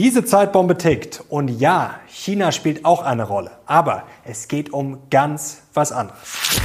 Diese Zeitbombe tickt und ja, China spielt auch eine Rolle, aber es geht um ganz was anderes.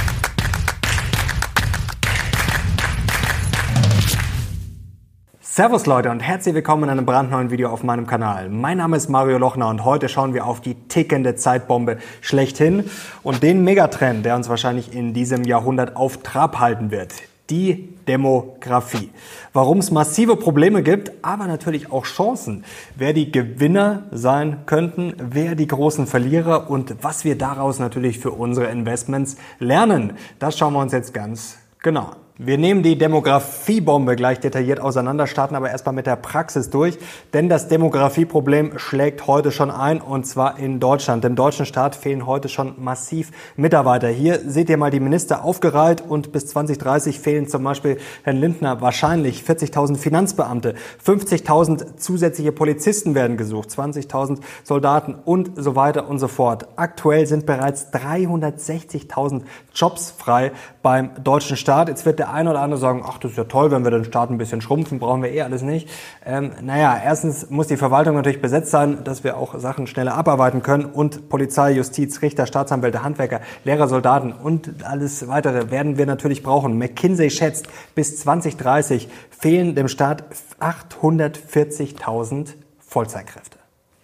Servus Leute und herzlich willkommen in einem brandneuen Video auf meinem Kanal. Mein Name ist Mario Lochner und heute schauen wir auf die tickende Zeitbombe schlechthin und den Megatrend, der uns wahrscheinlich in diesem Jahrhundert auf Trab halten wird. Die Demografie. Warum es massive Probleme gibt, aber natürlich auch Chancen. Wer die Gewinner sein könnten, wer die großen Verlierer und was wir daraus natürlich für unsere Investments lernen. Das schauen wir uns jetzt ganz genau an. Wir nehmen die Demografiebombe gleich detailliert auseinander, starten aber erstmal mit der Praxis durch, denn das Demografieproblem schlägt heute schon ein und zwar in Deutschland. Dem deutschen Staat fehlen heute schon massiv Mitarbeiter. Hier seht ihr mal die Minister aufgereiht und bis 2030 fehlen zum Beispiel Herrn Lindner wahrscheinlich 40.000 Finanzbeamte, 50.000 zusätzliche Polizisten werden gesucht, 20.000 Soldaten und so weiter und so fort. Aktuell sind bereits 360.000 Jobs frei beim deutschen Staat. Jetzt wird der eine oder andere sagen, ach, das ist ja toll, wenn wir den Staat ein bisschen schrumpfen, brauchen wir eh alles nicht. Ähm, naja, erstens muss die Verwaltung natürlich besetzt sein, dass wir auch Sachen schneller abarbeiten können und Polizei, Justiz, Richter, Staatsanwälte, Handwerker, Lehrer, Soldaten und alles weitere werden wir natürlich brauchen. McKinsey schätzt, bis 2030 fehlen dem Staat 840.000 Vollzeitkräfte.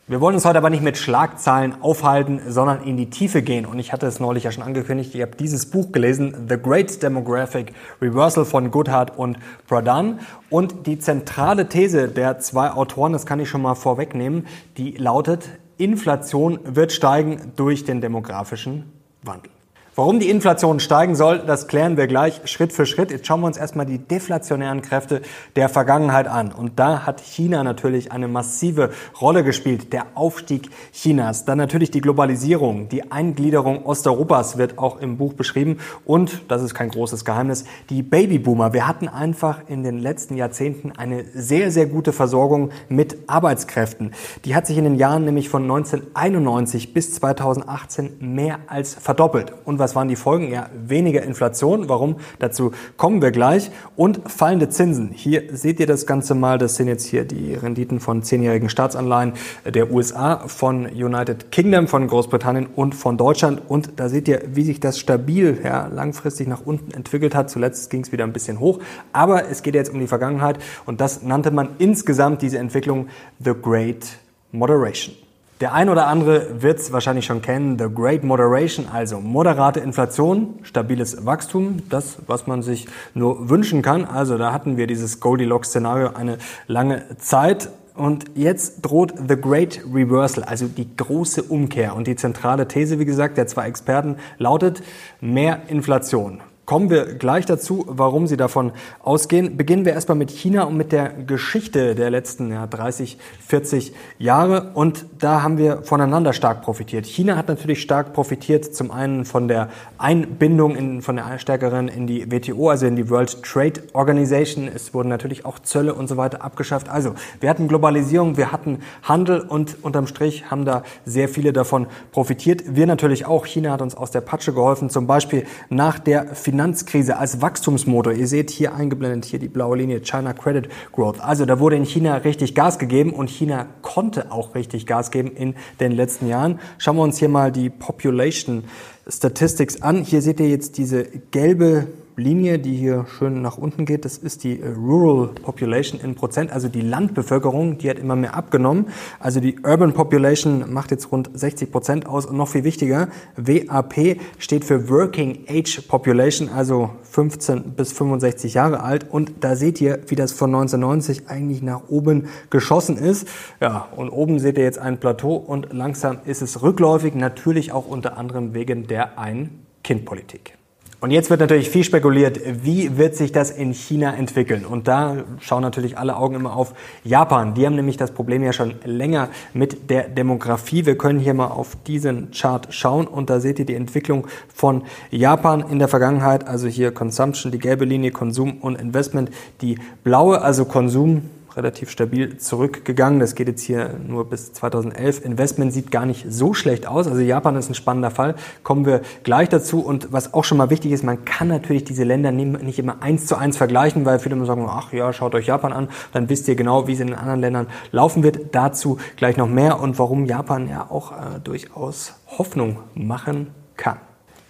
Wir wollen uns heute aber nicht mit Schlagzahlen aufhalten, sondern in die Tiefe gehen. Und ich hatte es neulich ja schon angekündigt, ich habe dieses Buch gelesen, The Great Demographic Reversal von Goodhart und Pradhan. Und die zentrale These der zwei Autoren, das kann ich schon mal vorwegnehmen, die lautet, Inflation wird steigen durch den demografischen Wandel. Warum die Inflation steigen soll, das klären wir gleich Schritt für Schritt. Jetzt schauen wir uns erstmal die deflationären Kräfte der Vergangenheit an. Und da hat China natürlich eine massive Rolle gespielt. Der Aufstieg Chinas, dann natürlich die Globalisierung, die Eingliederung Osteuropas wird auch im Buch beschrieben. Und, das ist kein großes Geheimnis, die Babyboomer. Wir hatten einfach in den letzten Jahrzehnten eine sehr, sehr gute Versorgung mit Arbeitskräften. Die hat sich in den Jahren nämlich von 1991 bis 2018 mehr als verdoppelt. Und was waren die Folgen? Ja, weniger Inflation. Warum? Dazu kommen wir gleich. Und fallende Zinsen. Hier seht ihr das Ganze mal. Das sind jetzt hier die Renditen von zehnjährigen Staatsanleihen der USA, von United Kingdom, von Großbritannien und von Deutschland. Und da seht ihr, wie sich das stabil ja, langfristig nach unten entwickelt hat. Zuletzt ging es wieder ein bisschen hoch. Aber es geht jetzt um die Vergangenheit. Und das nannte man insgesamt diese Entwicklung The Great Moderation. Der ein oder andere wird es wahrscheinlich schon kennen, The Great Moderation, also moderate Inflation, stabiles Wachstum, das, was man sich nur wünschen kann. Also da hatten wir dieses Goldilocks-Szenario eine lange Zeit. Und jetzt droht The Great Reversal, also die große Umkehr. Und die zentrale These, wie gesagt, der zwei Experten lautet mehr Inflation. Kommen wir gleich dazu, warum Sie davon ausgehen. Beginnen wir erstmal mit China und mit der Geschichte der letzten ja, 30, 40 Jahre. Und da haben wir voneinander stark profitiert. China hat natürlich stark profitiert, zum einen von der Einbindung in, von der stärkeren in die WTO, also in die World Trade Organization. Es wurden natürlich auch Zölle und so weiter abgeschafft. Also wir hatten Globalisierung, wir hatten Handel und unterm Strich haben da sehr viele davon profitiert. Wir natürlich auch. China hat uns aus der Patsche geholfen, zum Beispiel nach der Finanzkrise als Wachstumsmotor. Ihr seht hier eingeblendet hier die blaue Linie China Credit Growth. Also da wurde in China richtig Gas gegeben und China konnte auch richtig Gas geben in den letzten Jahren. Schauen wir uns hier mal die Population Statistics an. Hier seht ihr jetzt diese gelbe Linie, die hier schön nach unten geht, das ist die äh, Rural Population in Prozent, also die Landbevölkerung, die hat immer mehr abgenommen. Also die Urban Population macht jetzt rund 60 Prozent aus und noch viel wichtiger, WAP steht für Working Age Population, also 15 bis 65 Jahre alt und da seht ihr, wie das von 1990 eigentlich nach oben geschossen ist. Ja, und oben seht ihr jetzt ein Plateau und langsam ist es rückläufig, natürlich auch unter anderem wegen der Ein-Kind-Politik. Und jetzt wird natürlich viel spekuliert, wie wird sich das in China entwickeln? Und da schauen natürlich alle Augen immer auf Japan. Die haben nämlich das Problem ja schon länger mit der Demografie. Wir können hier mal auf diesen Chart schauen und da seht ihr die Entwicklung von Japan in der Vergangenheit. Also hier Consumption, die gelbe Linie, Konsum und Investment, die blaue, also Konsum relativ stabil zurückgegangen. Das geht jetzt hier nur bis 2011. Investment sieht gar nicht so schlecht aus. Also Japan ist ein spannender Fall. Kommen wir gleich dazu. Und was auch schon mal wichtig ist, man kann natürlich diese Länder nicht immer eins zu eins vergleichen, weil viele immer sagen, ach ja, schaut euch Japan an, dann wisst ihr genau, wie es in den anderen Ländern laufen wird. Dazu gleich noch mehr und warum Japan ja auch äh, durchaus Hoffnung machen kann.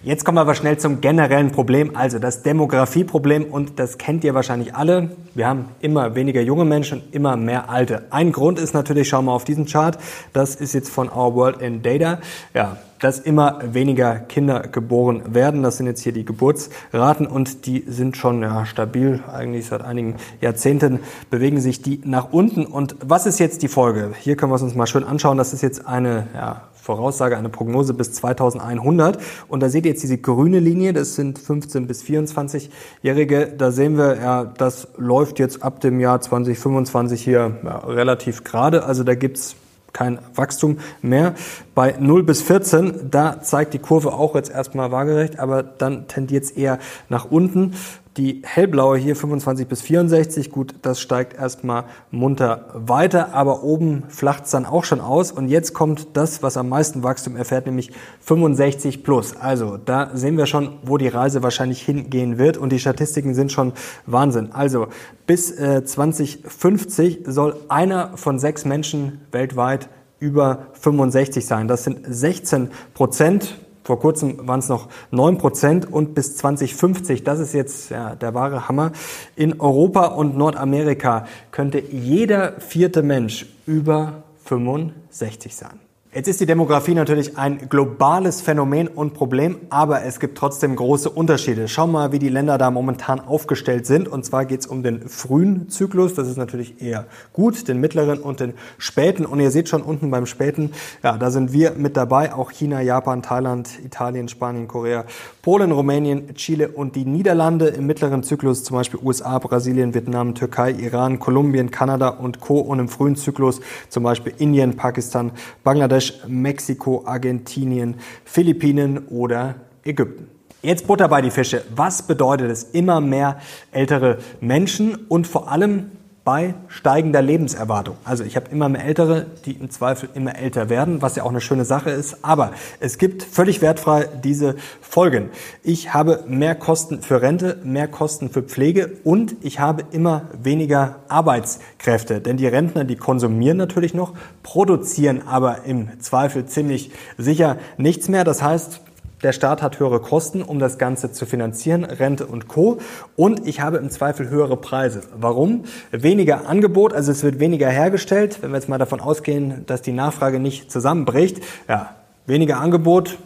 Jetzt kommen wir aber schnell zum generellen Problem, also das Demografieproblem und das kennt ihr wahrscheinlich alle. Wir haben immer weniger junge Menschen, immer mehr alte. Ein Grund ist natürlich, schauen wir auf diesen Chart, das ist jetzt von Our World in Data, ja, dass immer weniger Kinder geboren werden. Das sind jetzt hier die Geburtsraten und die sind schon ja, stabil, eigentlich seit einigen Jahrzehnten bewegen sich die nach unten. Und was ist jetzt die Folge? Hier können wir es uns mal schön anschauen. Das ist jetzt eine ja, Voraussage, eine Prognose bis 2100. Und da seht ihr jetzt diese grüne Linie, das sind 15 bis 24-Jährige. Da sehen wir, ja, das läuft jetzt ab dem Jahr 2025 hier ja, relativ gerade. Also da gibt's kein Wachstum mehr. Bei 0 bis 14, da zeigt die Kurve auch jetzt erstmal waagerecht, aber dann tendiert es eher nach unten. Die hellblaue hier 25 bis 64, gut, das steigt erstmal munter weiter, aber oben flacht es dann auch schon aus. Und jetzt kommt das, was am meisten Wachstum erfährt, nämlich 65 plus. Also da sehen wir schon, wo die Reise wahrscheinlich hingehen wird. Und die Statistiken sind schon Wahnsinn. Also bis äh, 2050 soll einer von sechs Menschen weltweit über 65 sein. Das sind 16 Prozent. Vor kurzem waren es noch 9 Prozent und bis 2050, das ist jetzt ja, der wahre Hammer, in Europa und Nordamerika könnte jeder vierte Mensch über 65 sein. Jetzt ist die Demografie natürlich ein globales Phänomen und Problem, aber es gibt trotzdem große Unterschiede. Schau mal, wie die Länder da momentan aufgestellt sind. Und zwar geht es um den frühen Zyklus, das ist natürlich eher gut, den mittleren und den späten. Und ihr seht schon unten beim späten, ja, da sind wir mit dabei, auch China, Japan, Thailand, Italien, Spanien, Korea, Polen, Rumänien, Chile und die Niederlande. Im mittleren Zyklus zum Beispiel USA, Brasilien, Vietnam, Türkei, Iran, Kolumbien, Kanada und Co. Und im frühen Zyklus zum Beispiel Indien, Pakistan, Bangladesch, Bangladesch, Mexiko, Argentinien, Philippinen oder Ägypten. Jetzt Butter bei die Fische. Was bedeutet es? Immer mehr ältere Menschen und vor allem bei steigender Lebenserwartung. Also ich habe immer mehr Ältere, die im Zweifel immer älter werden, was ja auch eine schöne Sache ist. Aber es gibt völlig wertfrei diese Folgen. Ich habe mehr Kosten für Rente, mehr Kosten für Pflege und ich habe immer weniger Arbeitskräfte. Denn die Rentner, die konsumieren natürlich noch, produzieren aber im Zweifel ziemlich sicher nichts mehr. Das heißt, der Staat hat höhere Kosten, um das Ganze zu finanzieren, Rente und Co. Und ich habe im Zweifel höhere Preise. Warum? Weniger Angebot, also es wird weniger hergestellt. Wenn wir jetzt mal davon ausgehen, dass die Nachfrage nicht zusammenbricht, ja, weniger Angebot,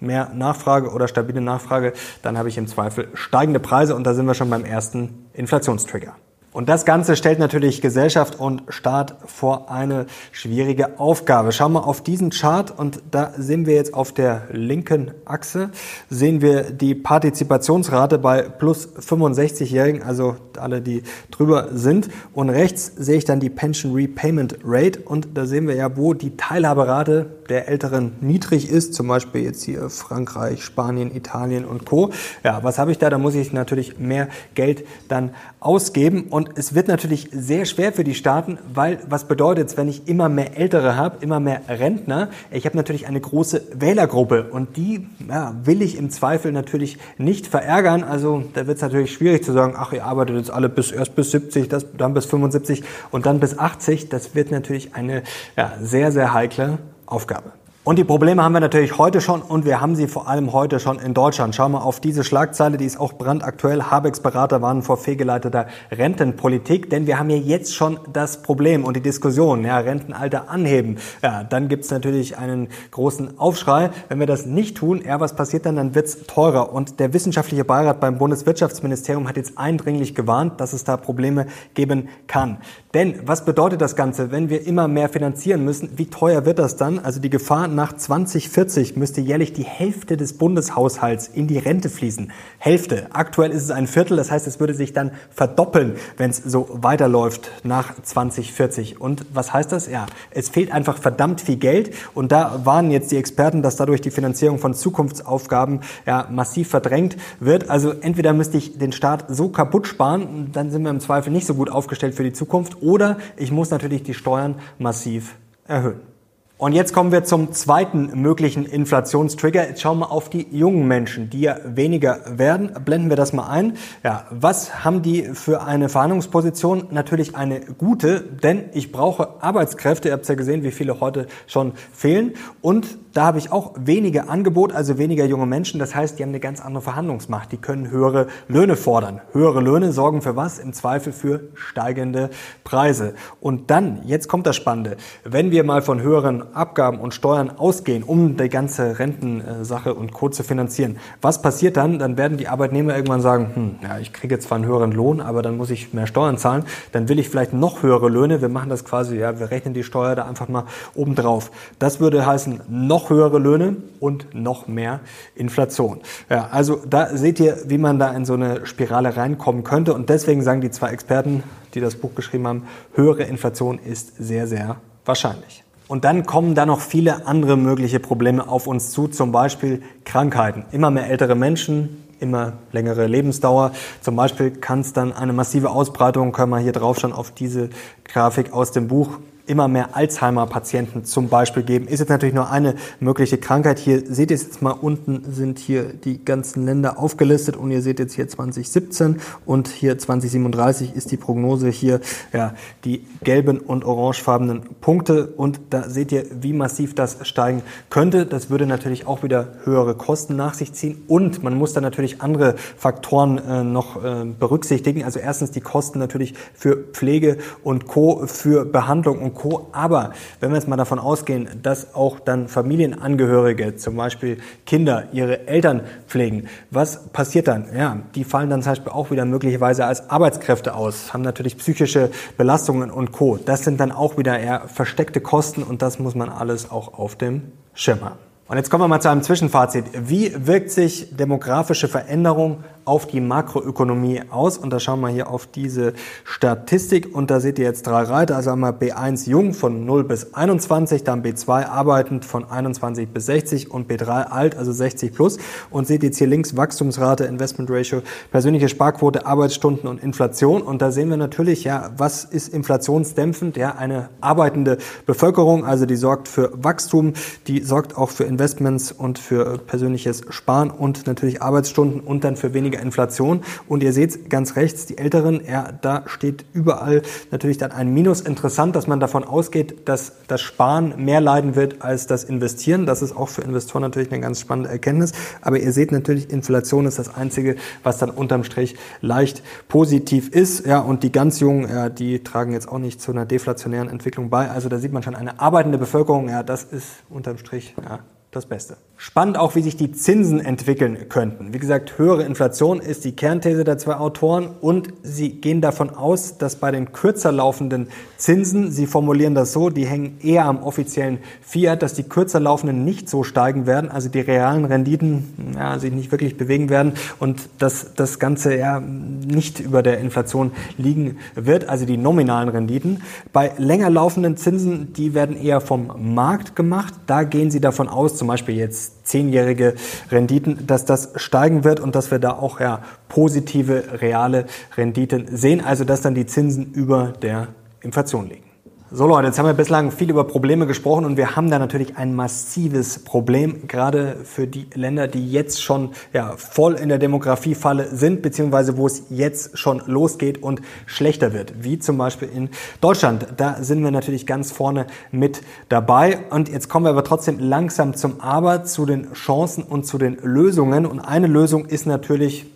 mehr Nachfrage oder stabile Nachfrage, dann habe ich im Zweifel steigende Preise und da sind wir schon beim ersten Inflationstrigger. Und das Ganze stellt natürlich Gesellschaft und Staat vor eine schwierige Aufgabe. Schauen wir auf diesen Chart und da sehen wir jetzt auf der linken Achse, sehen wir die Partizipationsrate bei plus 65-Jährigen, also alle, die drüber sind. Und rechts sehe ich dann die Pension Repayment Rate und da sehen wir ja, wo die Teilhaberate der Älteren niedrig ist, zum Beispiel jetzt hier Frankreich, Spanien, Italien und Co. Ja, was habe ich da? Da muss ich natürlich mehr Geld dann ausgeben und es wird natürlich sehr schwer für die Staaten, weil was bedeutet es, wenn ich immer mehr Ältere habe, immer mehr Rentner? Ich habe natürlich eine große Wählergruppe und die ja, will ich im Zweifel natürlich nicht verärgern. Also da wird es natürlich schwierig zu sagen, ach, ihr arbeitet jetzt alle bis erst bis 70, das, dann bis 75 und dann bis 80. Das wird natürlich eine ja, sehr, sehr heikle Aufgabe. Und die Probleme haben wir natürlich heute schon und wir haben sie vor allem heute schon in Deutschland. Schauen wir auf diese Schlagzeile, die ist auch brandaktuell. Habecks Berater warnen vor fehlgeleiteter Rentenpolitik, denn wir haben ja jetzt schon das Problem und die Diskussion, ja, Rentenalter anheben. Ja, dann gibt's natürlich einen großen Aufschrei. Wenn wir das nicht tun, ja, was passiert dann? Dann wird's teurer. Und der wissenschaftliche Beirat beim Bundeswirtschaftsministerium hat jetzt eindringlich gewarnt, dass es da Probleme geben kann. Denn was bedeutet das Ganze, wenn wir immer mehr finanzieren müssen? Wie teuer wird das dann? Also die Gefahr nach 2040 müsste jährlich die Hälfte des Bundeshaushalts in die Rente fließen. Hälfte. Aktuell ist es ein Viertel, das heißt, es würde sich dann verdoppeln, wenn es so weiterläuft nach 2040. Und was heißt das? Ja, es fehlt einfach verdammt viel Geld und da warnen jetzt die Experten, dass dadurch die Finanzierung von Zukunftsaufgaben ja massiv verdrängt wird. Also entweder müsste ich den Staat so kaputt sparen, dann sind wir im Zweifel nicht so gut aufgestellt für die Zukunft, oder ich muss natürlich die Steuern massiv erhöhen. Und jetzt kommen wir zum zweiten möglichen Inflationstrigger. Jetzt schauen wir auf die jungen Menschen, die ja weniger werden. Blenden wir das mal ein. Ja, was haben die für eine Verhandlungsposition? Natürlich eine gute, denn ich brauche Arbeitskräfte. Ihr habt ja gesehen, wie viele heute schon fehlen. Und da habe ich auch weniger Angebot, also weniger junge Menschen. Das heißt, die haben eine ganz andere Verhandlungsmacht. Die können höhere Löhne fordern. Höhere Löhne sorgen für was? Im Zweifel für steigende Preise. Und dann, jetzt kommt das Spannende, wenn wir mal von höheren Abgaben und Steuern ausgehen, um die ganze Rentensache und Co. zu finanzieren. Was passiert dann? Dann werden die Arbeitnehmer irgendwann sagen, hm, ja, ich kriege zwar einen höheren Lohn, aber dann muss ich mehr Steuern zahlen. Dann will ich vielleicht noch höhere Löhne. Wir machen das quasi, ja, wir rechnen die Steuer da einfach mal obendrauf. Das würde heißen, noch höhere Löhne und noch mehr Inflation. Ja, also da seht ihr, wie man da in so eine Spirale reinkommen könnte. Und deswegen sagen die zwei Experten, die das Buch geschrieben haben, höhere Inflation ist sehr, sehr wahrscheinlich. Und dann kommen da noch viele andere mögliche Probleme auf uns zu, zum Beispiel Krankheiten. Immer mehr ältere Menschen, immer längere Lebensdauer. Zum Beispiel kann es dann eine massive Ausbreitung, können wir hier drauf schon auf diese Grafik aus dem Buch immer mehr Alzheimer-Patienten zum Beispiel geben. Ist jetzt natürlich nur eine mögliche Krankheit. Hier seht ihr es jetzt mal unten sind hier die ganzen Länder aufgelistet und ihr seht jetzt hier 2017 und hier 2037 ist die Prognose hier ja die gelben und orangefarbenen Punkte und da seht ihr, wie massiv das steigen könnte. Das würde natürlich auch wieder höhere Kosten nach sich ziehen und man muss dann natürlich andere Faktoren äh, noch äh, berücksichtigen. Also erstens die Kosten natürlich für Pflege und Co. für Behandlung und Co. Aber wenn wir jetzt mal davon ausgehen, dass auch dann Familienangehörige, zum Beispiel Kinder, ihre Eltern pflegen, was passiert dann? Ja, die fallen dann zum Beispiel auch wieder möglicherweise als Arbeitskräfte aus, haben natürlich psychische Belastungen und Co. Das sind dann auch wieder eher versteckte Kosten und das muss man alles auch auf dem Schirm haben. Und jetzt kommen wir mal zu einem Zwischenfazit. Wie wirkt sich demografische Veränderung auf die Makroökonomie aus. Und da schauen wir hier auf diese Statistik. Und da seht ihr jetzt drei Reiter. Also einmal B1 jung von 0 bis 21, dann B2 arbeitend von 21 bis 60 und B3 alt, also 60 plus. Und seht jetzt hier links Wachstumsrate, Investment Ratio, persönliche Sparquote, Arbeitsstunden und Inflation. Und da sehen wir natürlich, ja, was ist inflationsdämpfend? Ja, eine arbeitende Bevölkerung, also die sorgt für Wachstum, die sorgt auch für Investments und für persönliches Sparen und natürlich Arbeitsstunden und dann für weniger weniger Inflation. Und ihr seht ganz rechts, die Älteren, ja, da steht überall natürlich dann ein Minus. Interessant, dass man davon ausgeht, dass das Sparen mehr leiden wird als das Investieren. Das ist auch für Investoren natürlich eine ganz spannende Erkenntnis. Aber ihr seht natürlich, Inflation ist das Einzige, was dann unterm Strich leicht positiv ist. Ja, und die ganz Jungen, ja, die tragen jetzt auch nicht zu einer deflationären Entwicklung bei. Also da sieht man schon eine arbeitende Bevölkerung. Ja, das ist unterm Strich ja, das Beste. Spannend auch, wie sich die Zinsen entwickeln könnten. Wie gesagt, höhere Inflation ist die Kernthese der zwei Autoren und sie gehen davon aus, dass bei den kürzer laufenden Zinsen, sie formulieren das so, die hängen eher am offiziellen Fiat, dass die kürzer laufenden nicht so steigen werden, also die realen Renditen ja, sich nicht wirklich bewegen werden und dass das Ganze ja nicht über der Inflation liegen wird, also die nominalen Renditen. Bei länger laufenden Zinsen, die werden eher vom Markt gemacht. Da gehen sie davon aus, zum Beispiel jetzt zehnjährige Renditen, dass das steigen wird und dass wir da auch ja, positive reale Renditen sehen, also dass dann die Zinsen über der Inflation liegen. So Leute, jetzt haben wir bislang viel über Probleme gesprochen und wir haben da natürlich ein massives Problem, gerade für die Länder, die jetzt schon ja, voll in der Demografiefalle sind, beziehungsweise wo es jetzt schon losgeht und schlechter wird, wie zum Beispiel in Deutschland. Da sind wir natürlich ganz vorne mit dabei und jetzt kommen wir aber trotzdem langsam zum Aber, zu den Chancen und zu den Lösungen und eine Lösung ist natürlich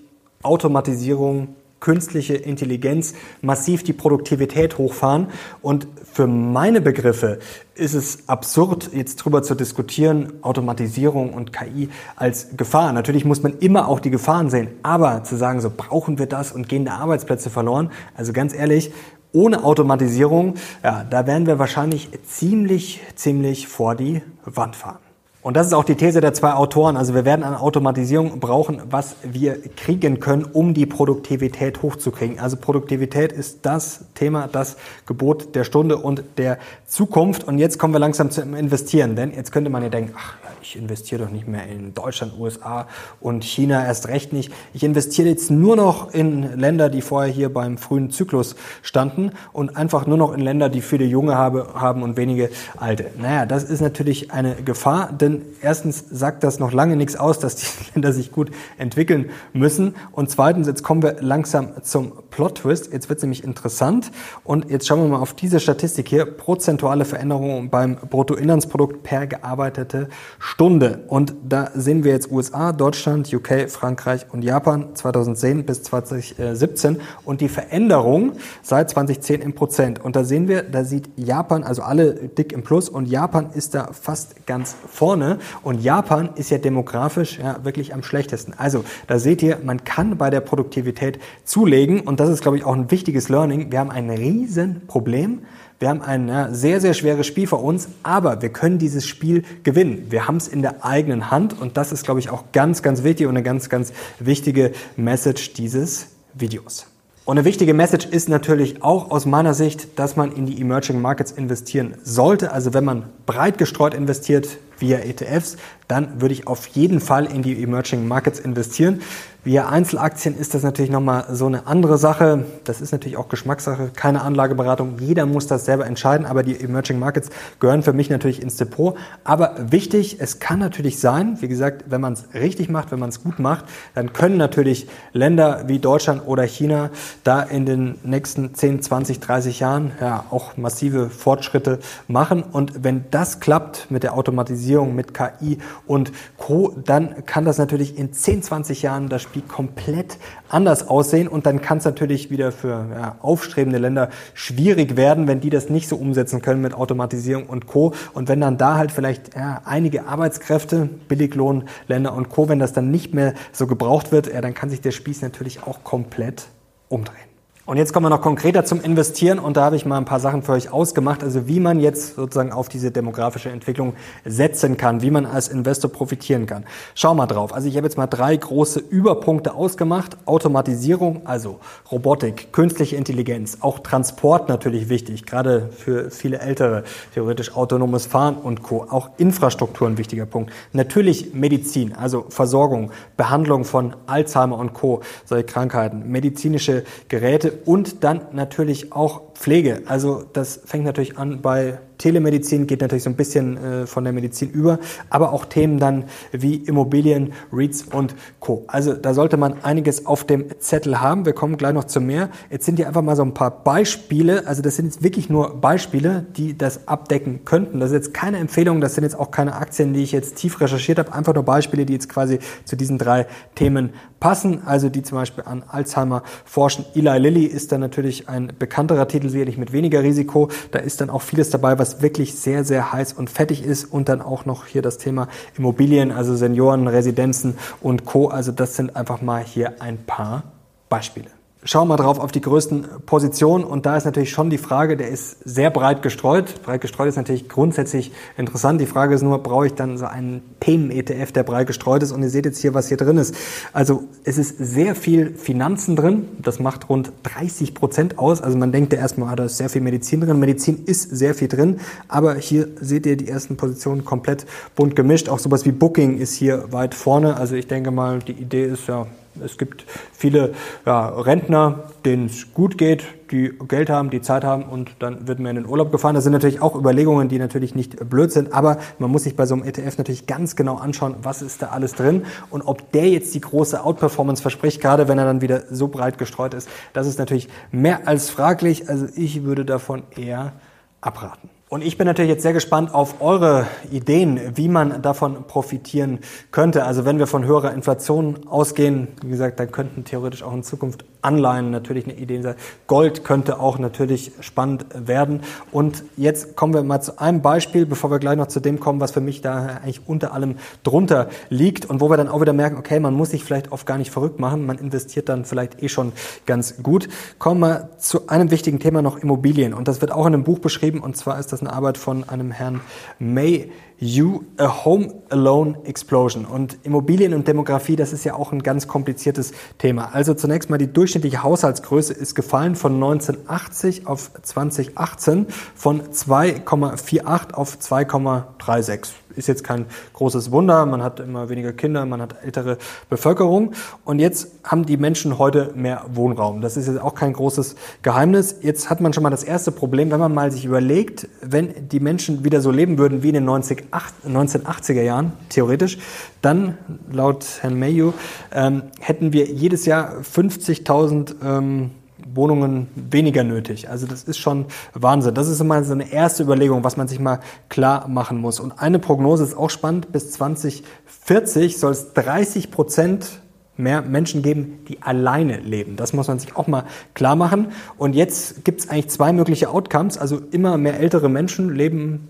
Automatisierung künstliche Intelligenz massiv die Produktivität hochfahren. Und für meine Begriffe ist es absurd, jetzt drüber zu diskutieren, Automatisierung und KI als Gefahr. Natürlich muss man immer auch die Gefahren sehen, aber zu sagen, so brauchen wir das und gehen da Arbeitsplätze verloren, also ganz ehrlich, ohne Automatisierung, ja, da werden wir wahrscheinlich ziemlich, ziemlich vor die Wand fahren. Und das ist auch die These der zwei Autoren. Also wir werden eine Automatisierung brauchen, was wir kriegen können, um die Produktivität hochzukriegen. Also Produktivität ist das Thema, das Gebot der Stunde und der Zukunft. Und jetzt kommen wir langsam zum Investieren. Denn jetzt könnte man ja denken, ach, ich investiere doch nicht mehr in Deutschland, USA und China erst recht nicht. Ich investiere jetzt nur noch in Länder, die vorher hier beim frühen Zyklus standen und einfach nur noch in Länder, die viele Junge haben und wenige alte. Naja, das ist natürlich eine Gefahr, denn erstens sagt das noch lange nichts aus, dass die Länder sich gut entwickeln müssen. Und zweitens, jetzt kommen wir langsam zum Plot-Twist. Jetzt wird es nämlich interessant. Und jetzt schauen wir mal auf diese Statistik hier. Prozentuale Veränderungen beim Bruttoinlandsprodukt per gearbeitete Stunde. Und da sehen wir jetzt USA, Deutschland, UK, Frankreich und Japan 2010 bis 2017 und die Veränderung seit 2010 im Prozent. Und da sehen wir, da sieht Japan, also alle dick im Plus und Japan ist da fast ganz vorne. Und Japan ist ja demografisch ja wirklich am schlechtesten. Also da seht ihr, man kann bei der Produktivität zulegen und das ist, glaube ich, auch ein wichtiges Learning. Wir haben ein Riesenproblem wir haben ein ja, sehr, sehr schweres Spiel vor uns, aber wir können dieses Spiel gewinnen. Wir haben es in der eigenen Hand und das ist, glaube ich, auch ganz, ganz wichtig und eine ganz, ganz wichtige Message dieses Videos. Und eine wichtige Message ist natürlich auch aus meiner Sicht, dass man in die Emerging Markets investieren sollte. Also wenn man breit gestreut investiert via ETFs, dann würde ich auf jeden Fall in die Emerging Markets investieren. Via Einzelaktien ist das natürlich nochmal so eine andere Sache. Das ist natürlich auch Geschmackssache, keine Anlageberatung. Jeder muss das selber entscheiden, aber die Emerging Markets gehören für mich natürlich ins Depot. Aber wichtig, es kann natürlich sein, wie gesagt, wenn man es richtig macht, wenn man es gut macht, dann können natürlich Länder wie Deutschland oder China da in den nächsten 10, 20, 30 Jahren ja auch massive Fortschritte machen. Und wenn das klappt mit der Automatisierung, mit KI und Co., dann kann das natürlich in 10, 20 Jahren das Spiel komplett anders aussehen und dann kann es natürlich wieder für ja, aufstrebende Länder schwierig werden, wenn die das nicht so umsetzen können mit Automatisierung und Co. Und wenn dann da halt vielleicht ja, einige Arbeitskräfte, Billiglohnländer und Co., wenn das dann nicht mehr so gebraucht wird, ja, dann kann sich der Spieß natürlich auch komplett umdrehen. Und jetzt kommen wir noch konkreter zum Investieren und da habe ich mal ein paar Sachen für euch ausgemacht, also wie man jetzt sozusagen auf diese demografische Entwicklung setzen kann, wie man als Investor profitieren kann. Schau mal drauf. Also ich habe jetzt mal drei große Überpunkte ausgemacht. Automatisierung, also Robotik, künstliche Intelligenz, auch Transport natürlich wichtig, gerade für viele Ältere, theoretisch autonomes Fahren und Co. Auch Infrastruktur ein wichtiger Punkt. Natürlich Medizin, also Versorgung, Behandlung von Alzheimer und Co., solche Krankheiten, medizinische Geräte und dann natürlich auch Pflege. Also das fängt natürlich an bei Telemedizin, geht natürlich so ein bisschen äh, von der Medizin über, aber auch Themen dann wie Immobilien, REITs und Co. Also da sollte man einiges auf dem Zettel haben. Wir kommen gleich noch zu mehr. Jetzt sind hier einfach mal so ein paar Beispiele. Also das sind jetzt wirklich nur Beispiele, die das abdecken könnten. Das ist jetzt keine Empfehlung, das sind jetzt auch keine Aktien, die ich jetzt tief recherchiert habe. Einfach nur Beispiele, die jetzt quasi zu diesen drei Themen passen. Also die zum Beispiel an Alzheimer forschen. Eli Lilly ist dann natürlich ein bekannterer Titel, sicherlich mit weniger Risiko. Da ist dann auch vieles dabei, was was wirklich sehr, sehr heiß und fettig ist und dann auch noch hier das Thema Immobilien, also Senioren, Residenzen und Co. Also das sind einfach mal hier ein paar Beispiele. Schauen wir mal drauf auf die größten Positionen und da ist natürlich schon die Frage, der ist sehr breit gestreut. Breit gestreut ist natürlich grundsätzlich interessant. Die Frage ist nur, brauche ich dann so einen Themen-ETF, der breit gestreut ist und ihr seht jetzt hier, was hier drin ist. Also es ist sehr viel Finanzen drin, das macht rund 30 Prozent aus. Also man denkt ja erstmal, ah, da ist sehr viel Medizin drin. Medizin ist sehr viel drin, aber hier seht ihr die ersten Positionen komplett bunt gemischt. Auch sowas wie Booking ist hier weit vorne. Also ich denke mal, die Idee ist ja, es gibt viele ja, Rentner, denen es gut geht, die Geld haben, die Zeit haben und dann wird man in den Urlaub gefahren. Das sind natürlich auch Überlegungen, die natürlich nicht blöd sind, aber man muss sich bei so einem ETF natürlich ganz genau anschauen, was ist da alles drin und ob der jetzt die große Outperformance verspricht, gerade wenn er dann wieder so breit gestreut ist. Das ist natürlich mehr als fraglich. Also ich würde davon eher abraten. Und ich bin natürlich jetzt sehr gespannt auf eure Ideen, wie man davon profitieren könnte. Also wenn wir von höherer Inflation ausgehen, wie gesagt, dann könnten theoretisch auch in Zukunft Anleihen natürlich eine Idee sein. Gold könnte auch natürlich spannend werden. Und jetzt kommen wir mal zu einem Beispiel, bevor wir gleich noch zu dem kommen, was für mich da eigentlich unter allem drunter liegt und wo wir dann auch wieder merken, okay, man muss sich vielleicht oft gar nicht verrückt machen, man investiert dann vielleicht eh schon ganz gut. Kommen wir zu einem wichtigen Thema noch Immobilien. Und das wird auch in einem Buch beschrieben und zwar ist das eine Arbeit von einem Herrn May You a Home Alone Explosion. Und Immobilien und Demografie, das ist ja auch ein ganz kompliziertes Thema. Also zunächst mal die durchschnittliche Haushaltsgröße ist gefallen von 1980 auf 2018 von 2,48 auf 2,36 ist jetzt kein großes Wunder. Man hat immer weniger Kinder, man hat ältere Bevölkerung. Und jetzt haben die Menschen heute mehr Wohnraum. Das ist jetzt auch kein großes Geheimnis. Jetzt hat man schon mal das erste Problem, wenn man mal sich überlegt, wenn die Menschen wieder so leben würden wie in den 90, 1980er Jahren, theoretisch, dann, laut Herrn Mayu, ähm, hätten wir jedes Jahr 50.000 ähm, Wohnungen weniger nötig. Also das ist schon Wahnsinn. Das ist immer so eine erste Überlegung, was man sich mal klar machen muss. Und eine Prognose ist auch spannend. Bis 2040 soll es 30 Prozent mehr Menschen geben, die alleine leben. Das muss man sich auch mal klar machen. Und jetzt gibt es eigentlich zwei mögliche Outcomes. Also immer mehr ältere Menschen leben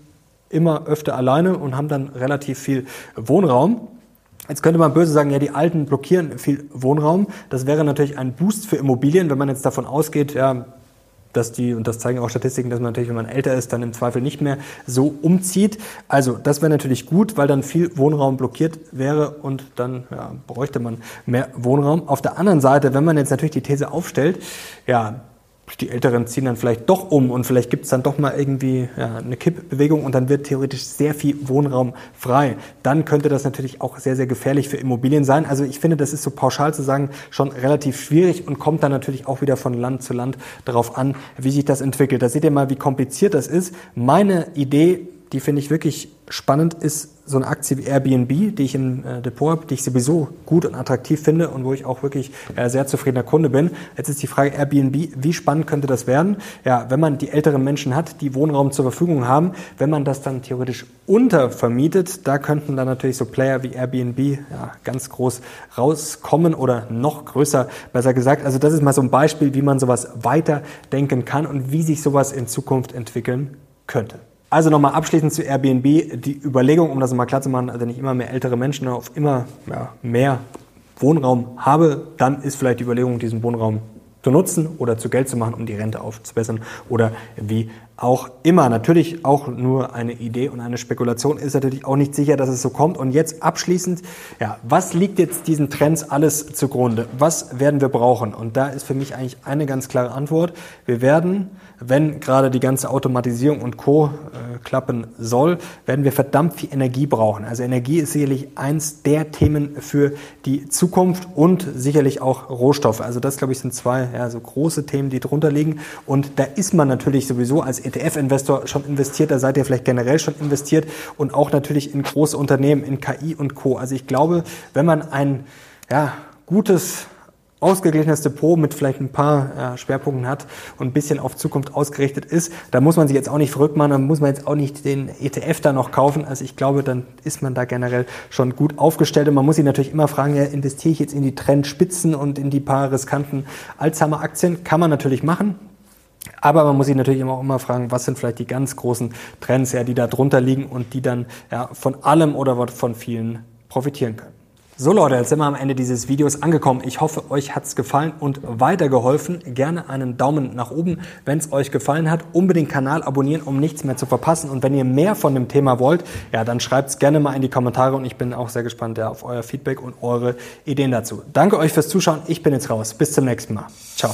immer öfter alleine und haben dann relativ viel Wohnraum. Jetzt könnte man böse sagen, ja, die Alten blockieren viel Wohnraum. Das wäre natürlich ein Boost für Immobilien, wenn man jetzt davon ausgeht, ja, dass die, und das zeigen auch Statistiken, dass man natürlich, wenn man älter ist, dann im Zweifel nicht mehr so umzieht. Also das wäre natürlich gut, weil dann viel Wohnraum blockiert wäre und dann ja, bräuchte man mehr Wohnraum. Auf der anderen Seite, wenn man jetzt natürlich die These aufstellt, ja, die Älteren ziehen dann vielleicht doch um und vielleicht gibt es dann doch mal irgendwie ja, eine Kippbewegung und dann wird theoretisch sehr viel Wohnraum frei. Dann könnte das natürlich auch sehr, sehr gefährlich für Immobilien sein. Also ich finde, das ist so pauschal zu sagen schon relativ schwierig und kommt dann natürlich auch wieder von Land zu Land darauf an, wie sich das entwickelt. Da seht ihr mal, wie kompliziert das ist. Meine Idee die finde ich wirklich spannend, ist so eine Aktie wie Airbnb, die ich im äh, Depot habe, die ich sowieso gut und attraktiv finde und wo ich auch wirklich äh, sehr zufriedener Kunde bin. Jetzt ist die Frage Airbnb, wie spannend könnte das werden? Ja, wenn man die älteren Menschen hat, die Wohnraum zur Verfügung haben, wenn man das dann theoretisch untervermietet, da könnten dann natürlich so Player wie Airbnb ja, ganz groß rauskommen oder noch größer, besser gesagt. Also das ist mal so ein Beispiel, wie man sowas weiterdenken kann und wie sich sowas in Zukunft entwickeln könnte. Also nochmal abschließend zu Airbnb. Die Überlegung, um das mal klar zu machen, also wenn ich immer mehr ältere Menschen auf immer ja, mehr Wohnraum habe, dann ist vielleicht die Überlegung, diesen Wohnraum zu nutzen oder zu Geld zu machen, um die Rente aufzubessern oder wie auch immer. Natürlich auch nur eine Idee und eine Spekulation ist natürlich auch nicht sicher, dass es so kommt. Und jetzt abschließend, ja, was liegt jetzt diesen Trends alles zugrunde? Was werden wir brauchen? Und da ist für mich eigentlich eine ganz klare Antwort. Wir werden wenn gerade die ganze Automatisierung und Co. Äh, klappen soll, werden wir verdammt viel Energie brauchen. Also Energie ist sicherlich eins der Themen für die Zukunft und sicherlich auch Rohstoffe. Also das, glaube ich, sind zwei ja, so große Themen, die drunter liegen. Und da ist man natürlich sowieso als ETF-Investor schon investiert, da seid ihr vielleicht generell schon investiert und auch natürlich in große Unternehmen, in KI und Co. Also ich glaube, wenn man ein ja, gutes ausgeglichenes Depot mit vielleicht ein paar äh, Schwerpunkten hat und ein bisschen auf Zukunft ausgerichtet ist, da muss man sich jetzt auch nicht verrückt machen, dann muss man jetzt auch nicht den ETF da noch kaufen. Also ich glaube, dann ist man da generell schon gut aufgestellt und man muss sich natürlich immer fragen, ja, investiere ich jetzt in die Trendspitzen und in die paar riskanten Alzheimer-Aktien? Kann man natürlich machen. Aber man muss sich natürlich immer auch immer fragen, was sind vielleicht die ganz großen Trends, ja, die da drunter liegen und die dann ja, von allem oder von vielen profitieren können. So Leute, jetzt sind wir am Ende dieses Videos angekommen. Ich hoffe, euch hat's gefallen und weitergeholfen. Gerne einen Daumen nach oben, wenn es euch gefallen hat. Unbedingt Kanal abonnieren, um nichts mehr zu verpassen. Und wenn ihr mehr von dem Thema wollt, ja, dann schreibt's gerne mal in die Kommentare und ich bin auch sehr gespannt ja, auf euer Feedback und eure Ideen dazu. Danke euch fürs Zuschauen. Ich bin jetzt raus. Bis zum nächsten Mal. Ciao.